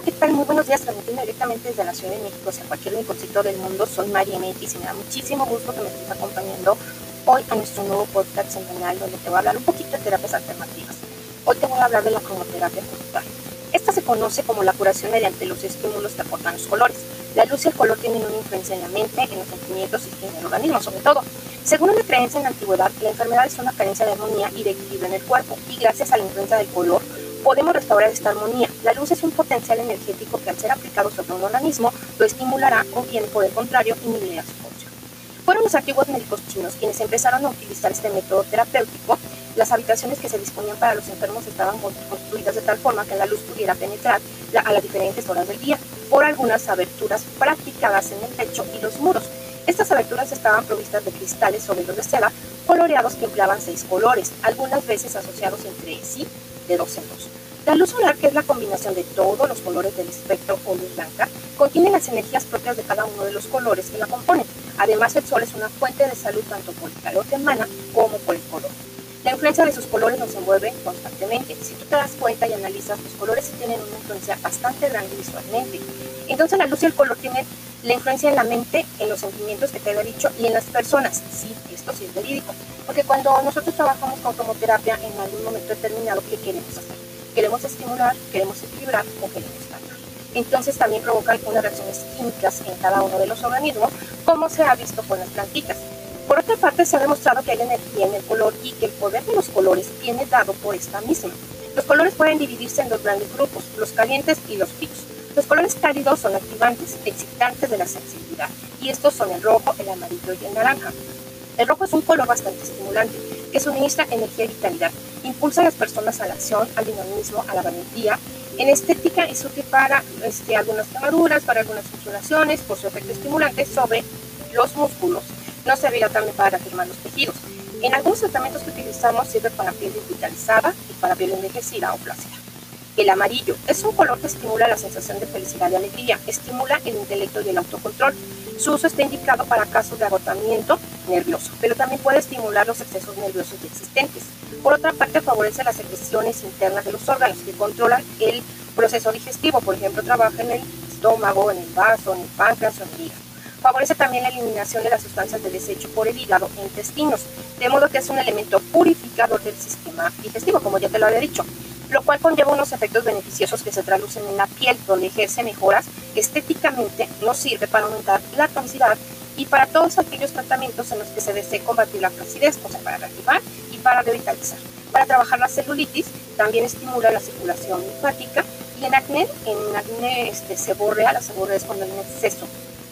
Hola, ¿qué tal? Muy buenos días, transmitiendo directamente desde la Ciudad de México, hacia cualquier rinconcito del mundo. Soy María Metis y me da muchísimo gusto que me estés acompañando hoy a nuestro nuevo podcast semanal donde te voy a hablar un poquito de terapias alternativas. Hoy te voy a hablar de la cromoterapia conductual. Esta se conoce como la curación mediante los estímulos que aportan los colores. La luz y el color tienen una influencia en la mente, en los sentimientos y en el organismo, sobre todo. Según una creencia en la antigüedad, la enfermedad es una carencia de armonía y de equilibrio en el cuerpo, y gracias a la influencia del color, podemos restaurar esta armonía. La luz es un potencial energético que al ser aplicado sobre un organismo lo estimulará o bien por el contrario inhibirá su función. Fueron los antiguos médicos chinos quienes empezaron a utilizar este método terapéutico. Las habitaciones que se disponían para los enfermos estaban construidas de tal forma que la luz pudiera penetrar a las diferentes horas del día por algunas aberturas practicadas en el techo y los muros. Estas aberturas estaban provistas de cristales los de seda coloreados que empleaban seis colores, algunas veces asociados entre sí de en dos. La luz solar, que es la combinación de todos los colores del espectro o luz blanca, contiene las energías propias de cada uno de los colores que la componen. Además, el sol es una fuente de salud tanto por el calor que emana como por el color. La influencia de sus colores nos envuelve constantemente. Si tú te das cuenta y analizas, los colores tienen una influencia bastante grande visualmente. Entonces la luz y el color tienen la influencia en la mente, en los sentimientos que te he dicho y en las personas. Esto sí es verídico. Porque cuando nosotros trabajamos con cromoterapia en algún momento determinado, ¿qué queremos hacer? Queremos estimular, queremos equilibrar o queremos calmar. Entonces también provocan unas reacciones químicas en cada uno de los organismos, como se ha visto con las plantitas. Por otra parte, se ha demostrado que hay energía en el color y que el poder de los colores viene dado por esta misma. Los colores pueden dividirse en dos grandes grupos, los calientes y los fríos. Los colores cálidos son activantes, excitantes de la sensibilidad, y estos son el rojo, el amarillo y el naranja. El rojo es un color bastante estimulante, que suministra energía y vitalidad. Impulsa a las personas a la acción, al dinamismo, a la valentía. En estética es útil para este, algunas quemaduras, para algunas funcionaciones, por su efecto estimulante sobre los músculos no servirá también para reafirmar los tejidos. En algunos tratamientos que utilizamos sirve para piel desvitalizada y para piel envejecida o flácida. El amarillo es un color que estimula la sensación de felicidad y alegría, estimula el intelecto y el autocontrol. Su uso está indicado para casos de agotamiento nervioso, pero también puede estimular los excesos nerviosos existentes. Por otra parte, favorece las secreciones internas de los órganos que controlan el proceso digestivo, por ejemplo, trabaja en el estómago, en el vaso, en el páncreas o en el hígado. Favorece también la eliminación de las sustancias de desecho por el hígado e intestinos, de modo que es un elemento purificador del sistema digestivo, como ya te lo había dicho, lo cual conlleva unos efectos beneficiosos que se traducen en la piel, donde ejerce mejoras estéticamente, nos sirve para aumentar la tonicidad y para todos aquellos tratamientos en los que se desee combatir la flacidez, o sea, para reactivar y para revitalizar. Para trabajar la celulitis, también estimula la circulación linfática y en acné, en acné este, seborrea, la seborrea es cuando hay un exceso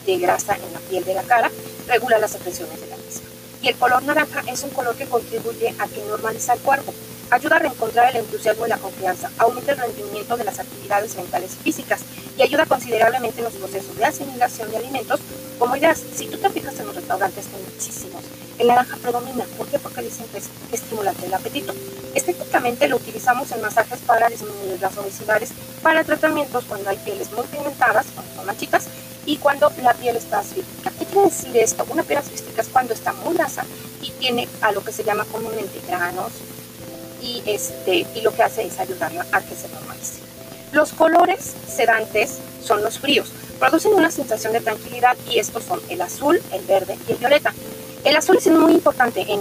de grasa en la piel de la cara, regula las secreciones de la misma. Y el color naranja es un color que contribuye a que normaliza el cuerpo, ayuda a reencontrar el entusiasmo y la confianza, aumenta el rendimiento de las actividades mentales y físicas y ayuda considerablemente en los procesos de asimilación de alimentos. Como ideas, si tú te fijas en los restaurantes, hay muchísimos, el naranja predomina. ¿Por qué? Porque dicen que es estimulante el apetito. Estéticamente lo utilizamos en masajes para disminuir las obesidades, para tratamientos cuando hay pieles muy pigmentadas, cuando son manchitas, y cuando la piel está asfíctica. ¿Qué quiere decir esto? Una piel asfíctica es cuando está muy grasa y tiene a lo que se llama comúnmente granos y, este, y lo que hace es ayudarla a que se normalice. Los colores sedantes son los fríos. Producen una sensación de tranquilidad y estos son el azul, el verde y el violeta. El azul es muy importante en,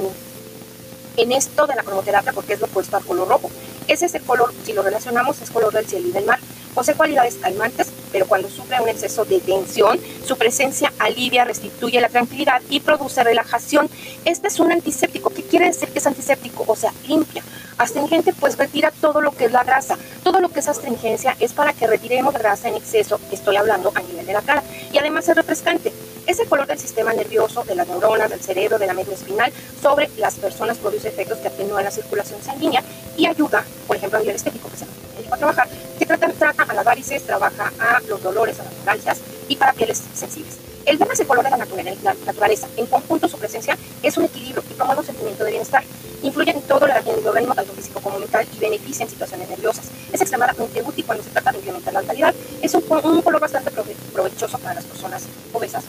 en esto de la cromoterapia porque es lo opuesto al color rojo. Ese es el color, si lo relacionamos, es color del cielo y del mar. Posee cualidades calmantes, pero cuando sufre un exceso de tensión, su presencia alivia, restituye la tranquilidad y produce relajación. Este es un antiséptico. ¿Qué quiere decir que es antiséptico? O sea, limpia. Astringente, pues retira todo lo que es la grasa. Todo lo que es astringencia es para que retiremos grasa en exceso, estoy hablando a nivel de la cara. Y además es refrescante. Es el color del sistema nervioso, de las neuronas, del cerebro, de la médula espinal. Sobre las personas produce efectos que atenúan la circulación sanguínea y ayuda, por ejemplo, a nivel estético, que se a trabajar, que trata, a las varices, trabaja a los dolores, a las neuralgias y para pieles sensibles. El verde es el color de la naturaleza. En conjunto, su presencia es un equilibrio y promueve un sentimiento de bienestar. Influye en todo el organismo, tanto físico como mental, y beneficia en situaciones nerviosas. Es extremadamente útil cuando se trata de incrementar la vitalidad. Es un, un color bastante provechoso para las personas obesas.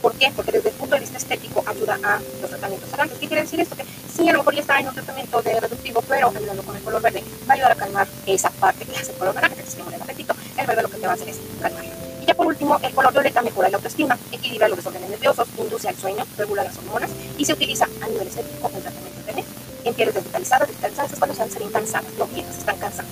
¿Por qué? Porque desde el punto de vista estético ayuda a los tratamientos blancos. ¿Qué quiere decir esto? Sí, a lo mejor ya está en un tratamiento de reductivo, pero ayudando con el color verde va a ayudar a calmar esa parte que hace el color naranja, que estimula el apetito. El verde lo que te va a hacer es calmar. Y ya por último, el color violeta mejora la autoestima, equilibra los desórdenes nerviosos, induce al sueño, regula las hormonas y se utiliza a nivel estético en tratamiento de en pieles desvitalizadas, desvitalizadas es cuando se van cansadas, no están cansadas.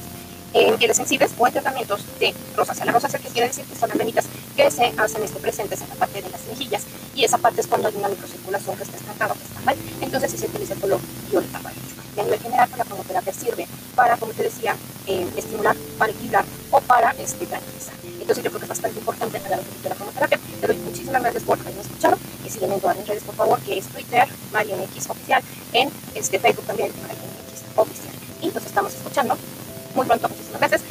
En pieles sensibles o en tratamientos de rosácea. La rosácea que quiere decir que son las venitas que se hacen este, presentes en la parte de las mejillas y esa parte es cuando hay una microcirculación que está estancada, que está mal, entonces si se utiliza el color violeta para ello. Y a nivel general, la cromoterapia sirve para, como te decía, eh, estimular, para equilibrar o para este, tranquilizar. Entonces yo creo que es bastante importante hablar de la cromoterapia. Te doy muchísimas gracias por haberme escuchado y sígueme en todas mis redes, por favor, que es Twitter, MarianX Oficial, en este Facebook también, MarianX Oficial. Y nos estamos escuchando muy pronto. Muchísimas gracias.